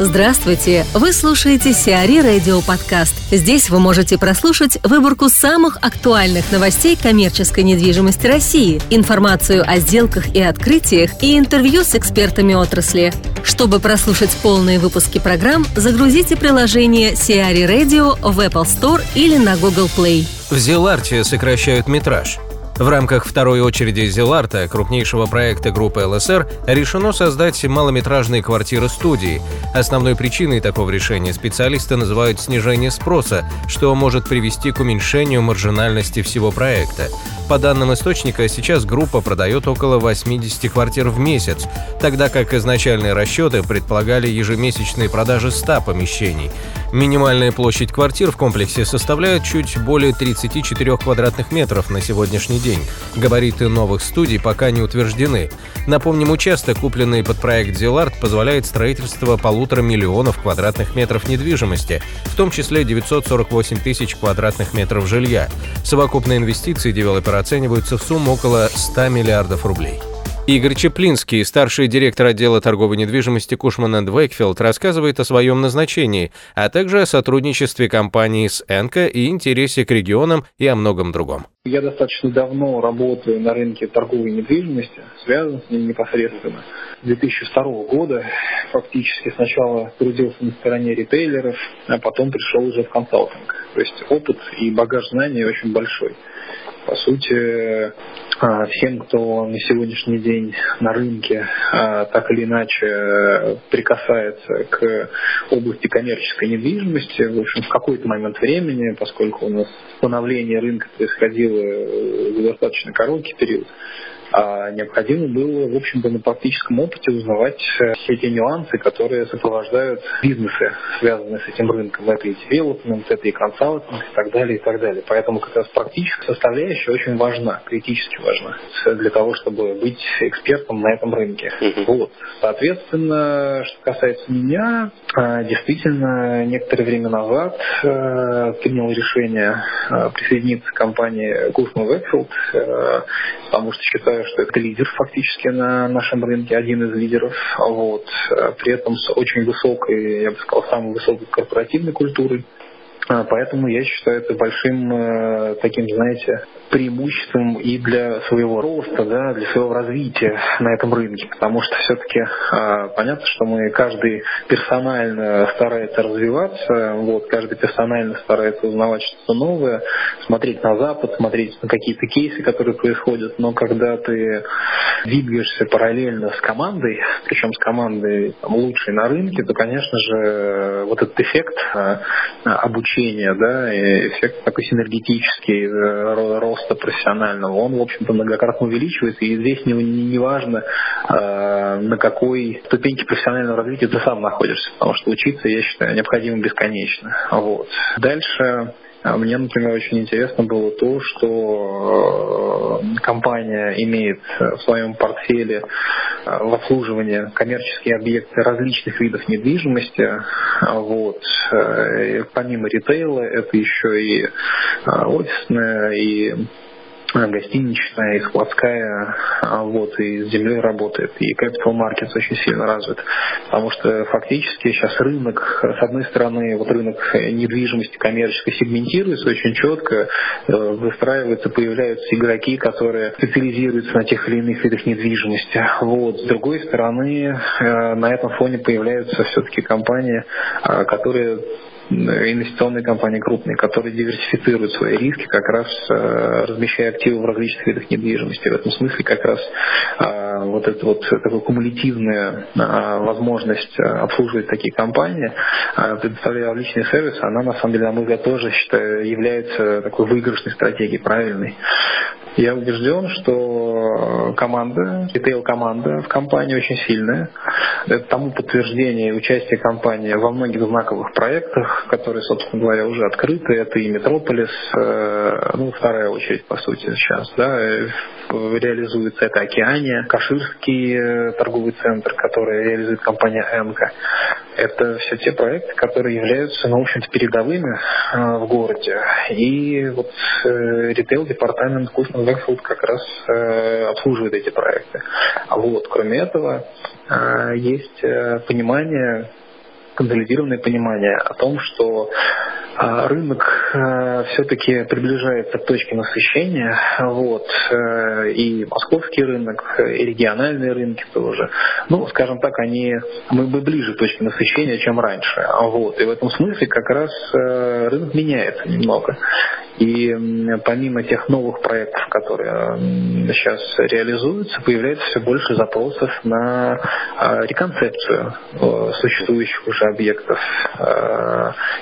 Здравствуйте! Вы слушаете Сиари Радио Подкаст. Здесь вы можете прослушать выборку самых актуальных новостей коммерческой недвижимости России, информацию о сделках и открытиях и интервью с экспертами отрасли. Чтобы прослушать полные выпуски программ, загрузите приложение Сиари Radio в Apple Store или на Google Play. В Зеларте сокращают метраж – в рамках второй очереди Зеларта, крупнейшего проекта группы ЛСР, решено создать малометражные квартиры-студии. Основной причиной такого решения специалисты называют снижение спроса, что может привести к уменьшению маржинальности всего проекта. По данным источника, сейчас группа продает около 80 квартир в месяц, тогда как изначальные расчеты предполагали ежемесячные продажи 100 помещений. Минимальная площадь квартир в комплексе составляет чуть более 34 квадратных метров на сегодняшний день. Габариты новых студий пока не утверждены. Напомним, участок, купленный под проект «Зелард», позволяет строительство полутора миллионов квадратных метров недвижимости, в том числе 948 тысяч квадратных метров жилья. Совокупные инвестиции девелопера оцениваются в сумму около 100 миллиардов рублей. Игорь Чеплинский, старший директор отдела торговой недвижимости Кушман энд Вейкфилд, рассказывает о своем назначении, а также о сотрудничестве компании с Энко и интересе к регионам и о многом другом. Я достаточно давно работаю на рынке торговой недвижимости, связан с ним непосредственно. С 2002 года фактически сначала трудился на стороне ритейлеров, а потом пришел уже в консалтинг. То есть опыт и багаж знаний очень большой. По сути, а, всем, кто на сегодняшний день на рынке а, так или иначе прикасается к области коммерческой недвижимости, в общем, в какой-то момент времени, поскольку у нас становление рынка происходило в достаточно короткий период, а необходимо было, в общем-то, на практическом опыте узнавать э, все те нюансы, которые сопровождают бизнесы, связанные с этим рынком. Это и девелопмент, это и консалтинг и так далее, и так далее. Поэтому как раз практическая составляющая очень важна, критически важна для того, чтобы быть экспертом на этом рынке. Uh-huh. Вот. Соответственно, что касается меня, э, действительно, некоторое время назад э, принял решение присоединиться к компании Гусман Векфилд, потому что считаю, что это лидер фактически на нашем рынке, один из лидеров. Вот. При этом с очень высокой, я бы сказал, самой высокой корпоративной культурой. А, поэтому я считаю это большим э, таким, знаете, преимуществом и для своего роста, да, для своего развития на этом рынке. Потому что все-таки э, понятно, что мы каждый персонально старается развиваться, вот, каждый персонально старается узнавать что-то новое, смотреть на Запад, смотреть на какие-то кейсы, которые происходят. Но когда ты двигаешься параллельно с командой, причем с командой там, лучшей на рынке, то, конечно же, вот этот эффект э, обучения да, эффект такой синергетический э, роста профессионального, он, в общем-то, многократно увеличивается, и здесь не, не важно, э, на какой ступеньке профессионального развития ты сам находишься, потому что учиться, я считаю, необходимо бесконечно. Вот. Дальше мне, например, очень интересно было то, что э, компания имеет в своем портфеле э, в обслуживании коммерческие объекты различных видов недвижимости. Вот. Э, помимо ритейла, это еще и офисная, и гостиничная, и складская, а вот, и с землей работает, и capital markets очень сильно развит. Потому что фактически сейчас рынок, с одной стороны, вот рынок недвижимости коммерческой сегментируется очень четко, э, выстраиваются, появляются игроки, которые специализируются на тех или иных видах недвижимости. Вот. С другой стороны, э, на этом фоне появляются все-таки компании, э, которые инвестиционные компании крупные, которые диверсифицируют свои риски, как раз э, размещая активы в различных видах недвижимости. В этом смысле как раз э, вот эта вот такая кумулятивная э, возможность обслуживать такие компании, предоставляя различные сервисы, она на самом деле, на мой взгляд, тоже считаю, является такой выигрышной стратегией, правильной. Я убежден, что команда, ритейл-команда в компании очень сильная. Это тому подтверждение участия компании во многих знаковых проектах, которые, собственно говоря, уже открыты. Это и Метрополис, э, ну, вторая очередь, по сути, сейчас, да, реализуется это Океания, Каширский э, торговый центр, который реализует компания МК. Это все те проекты, которые являются, ну, в общем-то, передовыми э, в городе. И вот ритейл-департамент Кусман Blackfield как раз э, обслуживает эти проекты. А вот, кроме этого, э, есть э, понимание консолидированное понимание о том, что рынок э, все-таки приближается к точке насыщения, вот, э, и московский рынок, и региональные рынки тоже. Ну, скажем так, они, мы бы ближе к точке насыщения, чем раньше. Вот, и в этом смысле как раз э, рынок меняется немного. И помимо тех новых проектов, которые сейчас реализуются, появляется все больше запросов на а, реконцепцию существующих уже объектов.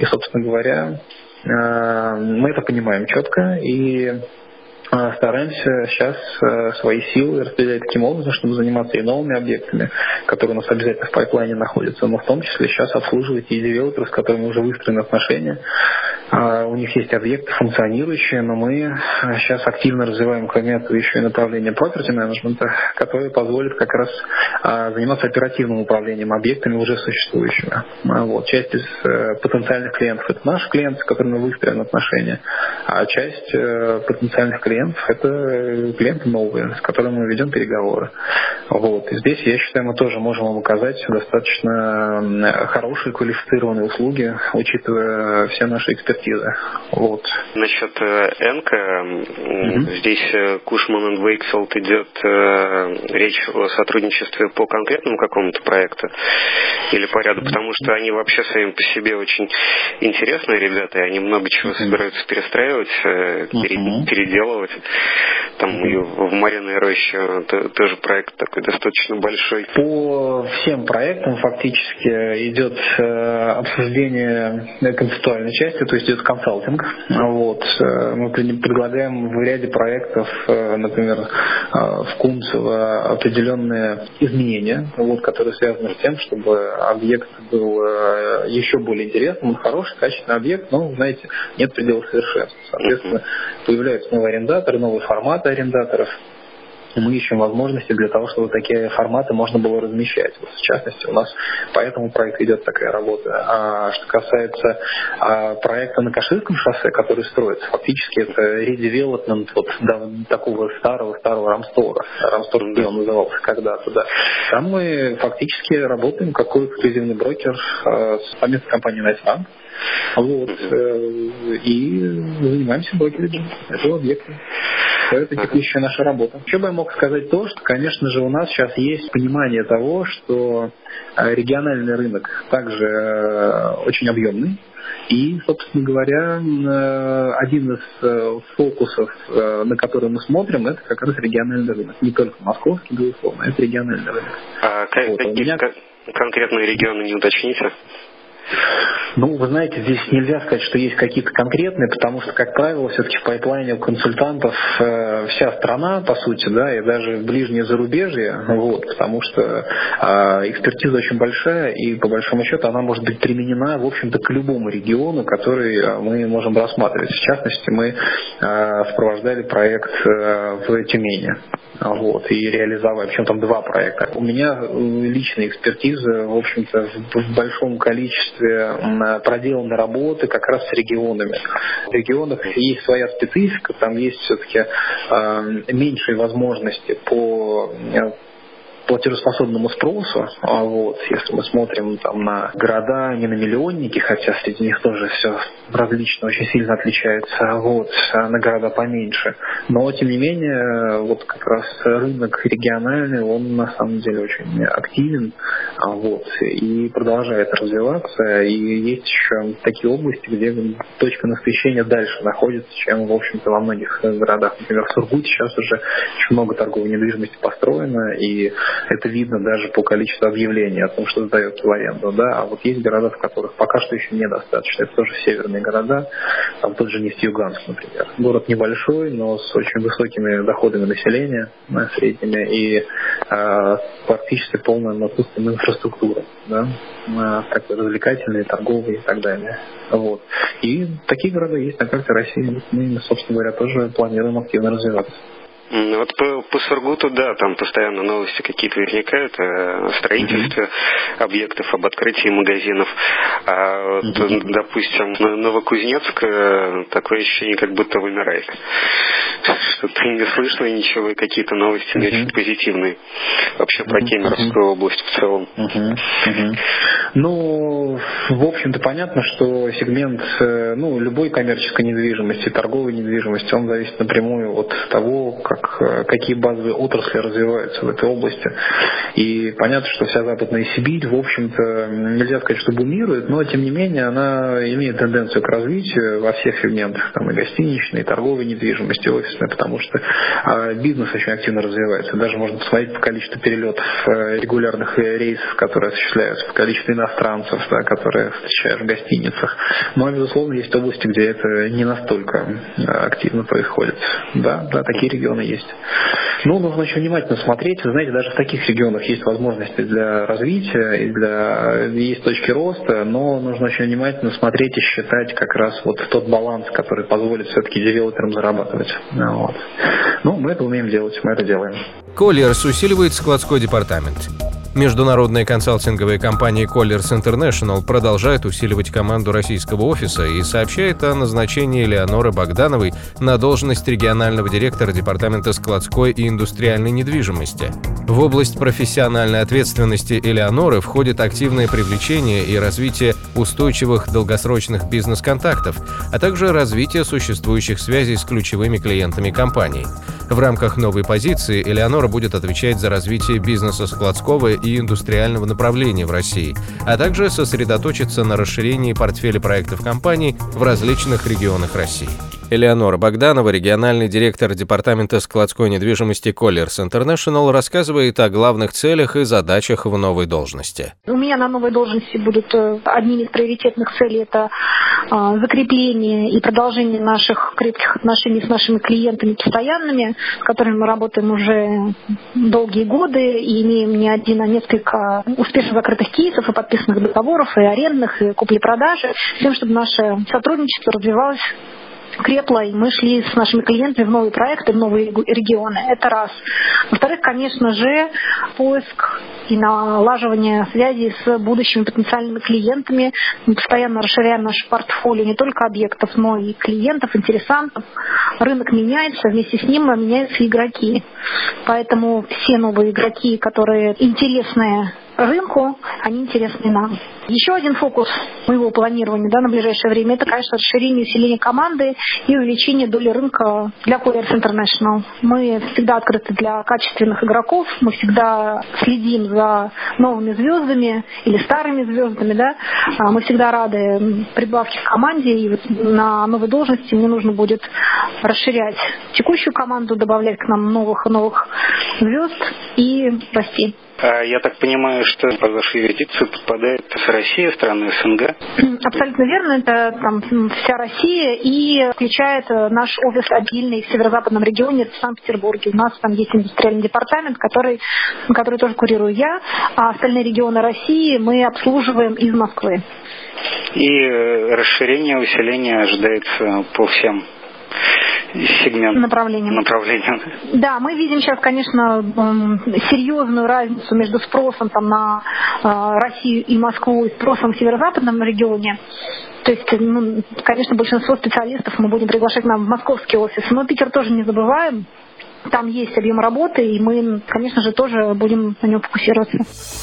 И, собственно говоря, Э, мы это понимаем четко и э, стараемся сейчас э, свои силы распределять таким образом, чтобы заниматься и новыми объектами, которые у нас обязательно в пайплайне находятся, но в том числе сейчас обслуживать и девелоперы, с которыми уже выстроены отношения, у них есть объекты функционирующие, но мы сейчас активно развиваем, кроме этого, еще и направление property менеджмента, которое позволит как раз а, заниматься оперативным управлением объектами уже существующими. А, вот. Часть из э, потенциальных клиентов – это наши клиенты, с которыми выстроены отношения, а часть э, потенциальных клиентов – это клиенты новые, с которыми мы ведем переговоры. Вот. И здесь, я считаю, мы тоже можем вам оказать достаточно хорошие квалифицированные услуги, учитывая все наши экспертизы экспертизы. Вот. Насчет э, Энка, mm-hmm. здесь э, Кушман и Вейкселд идет э, речь о сотрудничестве по конкретному какому-то проекту или по ряду, потому что они вообще сами по себе очень интересные ребята, и они много чего mm-hmm. собираются перестраивать, mm-hmm. переделывать. Там и в Мариной роще тоже проект такой достаточно большой. По всем проектам фактически идет обсуждение концептуальной части, то есть идет консалтинг. Вот. Э, мы предлагаем в ряде проектов, э, например, э, в Кунцево определенные изменения, вот, которые связаны с тем, чтобы объект был еще более интересным, хороший, качественный объект, но, знаете, нет предела совершенства. Соответственно, появляются новые арендаторы, новые форматы арендаторов, мы ищем возможности для того, чтобы такие форматы можно было размещать. Вот, в частности, у нас по этому проекту идет такая работа. А что касается а, проекта на Каширском шоссе, который строится, фактически это редевелопмент вот да, такого старого-старого Рамстора. Рамстор, где он назывался когда-то, да. Там мы фактически работаем как эксклюзивный брокер а, с совместной компанией Найтбанк. Вот, э, и занимаемся блокированием этого объекта. Это текущая наша работа. Еще бы я мог сказать то, что, конечно же, у нас сейчас есть понимание того, что э, региональный рынок также э, очень объемный, и, собственно говоря, один из фокусов, на который мы смотрим, это как раз региональный рынок. Не только московский, безусловно, это региональный рынок. А вот, какие меня... конкретные регионы не уточните? Ну, вы знаете, здесь нельзя сказать, что есть какие-то конкретные, потому что, как правило, все-таки в пайплайне у консультантов э, вся страна, по сути, да, и даже ближнее зарубежье, вот, потому что э, экспертиза очень большая, и по большому счету она может быть применена, в общем-то, к любому региону, который э, мы можем рассматривать. В частности, мы э, сопровождали проект э, в Тюмени вот, и реализовали, причем там два проекта. У меня э, личная экспертиза, в общем-то, в большом количестве проделаны работы как раз с регионами. В регионах есть своя специфика, там есть все-таки э, меньшие возможности по э, платежеспособному спросу. А вот, если мы смотрим там, на города, не на миллионники, хотя среди них тоже все различно, очень сильно отличается, а вот, а на города поменьше. Но, тем не менее, вот как раз рынок региональный, он на самом деле очень активен а вот, и продолжает развиваться. И есть еще такие области, где точка насыщения дальше находится, чем, в общем-то, во многих городах. Например, в Сургуте сейчас уже очень много торговой недвижимости построено, и это видно даже по количеству объявлений о том, что сдается в аренду. Да? А вот есть города, в которых пока что еще недостаточно. Это тоже северные города, там тот же Нефтьюганск, например. Город небольшой, но с очень высокими доходами населения да, средними и э, практически полная отсутствием инфраструктуры. Да? Э, такой развлекательные, торговые и так далее. Вот. И такие города есть на карте России. Мы, собственно говоря, тоже планируем активно развиваться. Вот по, по Сургуту, да, там постоянно новости какие-то возникают о строительстве mm-hmm. объектов, об открытии магазинов. А вот, mm-hmm. допустим, Новокузнецк э, такое ощущение, как будто вымирает. Что-то не слышно ничего, и какие-то новости не mm-hmm. очень позитивные. Вообще про Кемеровскую mm-hmm. область в целом. Mm-hmm. Mm-hmm. Ну, в общем-то, понятно, что сегмент, э, ну, любой коммерческой недвижимости, торговой недвижимости, он зависит напрямую от того, как, э, какие базовые отрасли развиваются в этой области. И понятно, что вся Западная Сибирь, в общем-то, нельзя сказать, что бумирует, но, тем не менее, она имеет тенденцию к развитию во всех сегментах, там и гостиничной, и торговой недвижимости, и офисной, потому что а, бизнес очень активно развивается. Даже можно посмотреть по количеству перелетов э, регулярных рейсов, которые осуществляются, по количеству иностранцев, да, которые встречаешь в гостиницах. Но, безусловно, есть области, где это не настолько э, активно происходит. Да, да, такие регионы есть. Но нужно очень внимательно смотреть. Вы знаете, даже в таких регионах есть возможности для развития и для есть точки роста, но нужно очень внимательно смотреть и считать как раз вот тот баланс, который позволит все-таки девелоперам зарабатывать. Вот. Ну, мы это умеем делать, мы это делаем. Colliers усиливает складской департамент. Международная консалтинговая компания Colliers International продолжает усиливать команду российского офиса и сообщает о назначении Леоноры Богдановой на должность регионального директора Департамента складской и индустриальной недвижимости. В область профессиональной ответственности Элеоноры входит активное привлечение и развитие устойчивых долгосрочных бизнес-контактов, а также развитие существующих связей с ключевыми клиентами компании. В рамках новой позиции Элеонора будет отвечать за развитие бизнеса складского и индустриального направления в России, а также сосредоточиться на расширении портфеля проектов компаний в различных регионах России. Элеонора Богданова, региональный директор департамента складской недвижимости Colliers International, рассказывает о главных целях и задачах в новой должности. У меня на новой должности будут э, одними из приоритетных целей это а, закрепление и продолжение наших крепких отношений с нашими клиентами постоянными, с которыми мы работаем уже долгие годы и имеем не один, а несколько успешно закрытых кейсов и подписанных договоров, и арендных, и купли-продажи, с тем, чтобы наше сотрудничество развивалось крепло, и мы шли с нашими клиентами в новые проекты, в новые регионы. Это раз. Во-вторых, конечно же, поиск и налаживание связи с будущими потенциальными клиентами. Мы постоянно расширяем наше портфолио не только объектов, но и клиентов, интересантов. Рынок меняется, вместе с ним меняются игроки. Поэтому все новые игроки, которые интересные рынку, они интересны нам. Еще один фокус моего планирования да, на ближайшее время это, конечно, расширение усиление команды и увеличение доли рынка для Couriers International. Мы всегда открыты для качественных игроков, мы всегда следим за новыми звездами или старыми звездами. Да? А мы всегда рады прибавке к команде, и вот на новой должности мне нужно будет расширять текущую команду, добавлять к нам новых и новых звезд и расти. А я так понимаю, что под вашу юрисдикцию подпадает Россия, страны СНГ? Абсолютно верно. Это там, вся Россия и включает э, наш офис отдельный в северо-западном регионе, в Санкт-Петербурге. У нас там есть индустриальный департамент, который, который тоже курирую я, а остальные регионы России мы обслуживаем из Москвы. И э, расширение, усиление ожидается по всем сегмент направлением. направлением. Да, мы видим сейчас, конечно, серьезную разницу между спросом там, на а, Россию и Москву и спросом в северо-западном регионе. То есть, ну, конечно, большинство специалистов мы будем приглашать нам в московский офис, но Питер тоже не забываем. Там есть объем работы, и мы, конечно же, тоже будем на нем фокусироваться.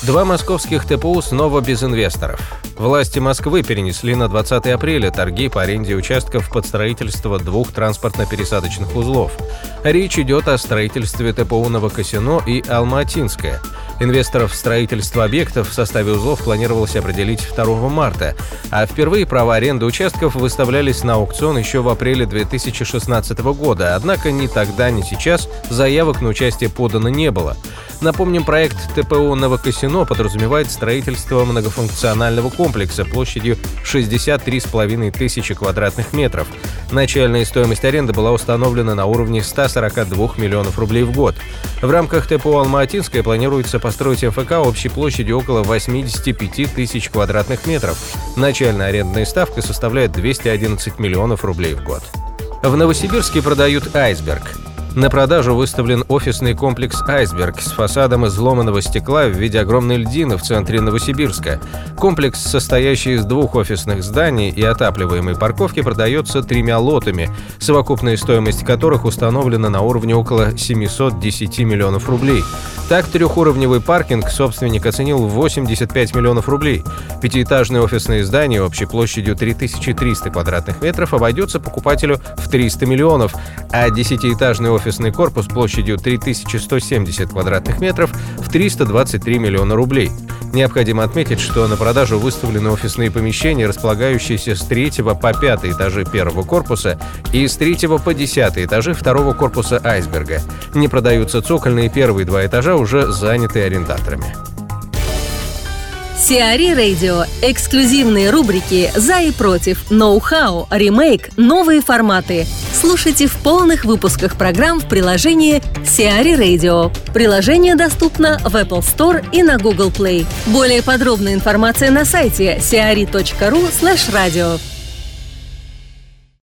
Два московских ТПУ снова без инвесторов. Власти Москвы перенесли на 20 апреля торги по аренде участков под строительство двух транспортно-пересадочных узлов. Речь идет о строительстве ТПУ Новокосино и Алматинское. Инвесторов в строительство объектов в составе узлов планировалось определить 2 марта, а впервые права аренды участков выставлялись на аукцион еще в апреле 2016 года, однако ни тогда, ни сейчас заявок на участие подано не было. Напомним, проект ТПО «Новокосино» подразумевает строительство многофункционального комплекса площадью 63,5 тысячи квадратных метров. Начальная стоимость аренды была установлена на уровне 142 миллионов рублей в год. В рамках ТПО «Алма-Атинская» планируется построить МФК общей площадью около 85 тысяч квадратных метров. Начальная арендная ставка составляет 211 миллионов рублей в год. В Новосибирске продают «Айсберг». На продажу выставлен офисный комплекс «Айсберг» с фасадом из ломаного стекла в виде огромной льдины в центре Новосибирска. Комплекс, состоящий из двух офисных зданий и отапливаемой парковки, продается тремя лотами, совокупная стоимость которых установлена на уровне около 710 миллионов рублей. Так, трехуровневый паркинг собственник оценил в 85 миллионов рублей. Пятиэтажное офисное здание общей площадью 3300 квадратных метров обойдется покупателю в 300 миллионов, а десятиэтажный офисный корпус площадью 3170 квадратных метров в 323 миллиона рублей. Необходимо отметить, что на продажу выставлены офисные помещения, располагающиеся с 3 по 5 этажи первого корпуса и с 3 по 10 этажи второго корпуса айсберга. Не продаются цокольные первые два этажа, уже заняты арендаторами. Сиари Радио. Эксклюзивные рубрики «За и против», «Ноу-хау», «Ремейк», «Новые форматы». Слушайте в полных выпусках программ в приложении Сиари Radio. Приложение доступно в Apple Store и на Google Play. Более подробная информация на сайте siari.ru slash radio.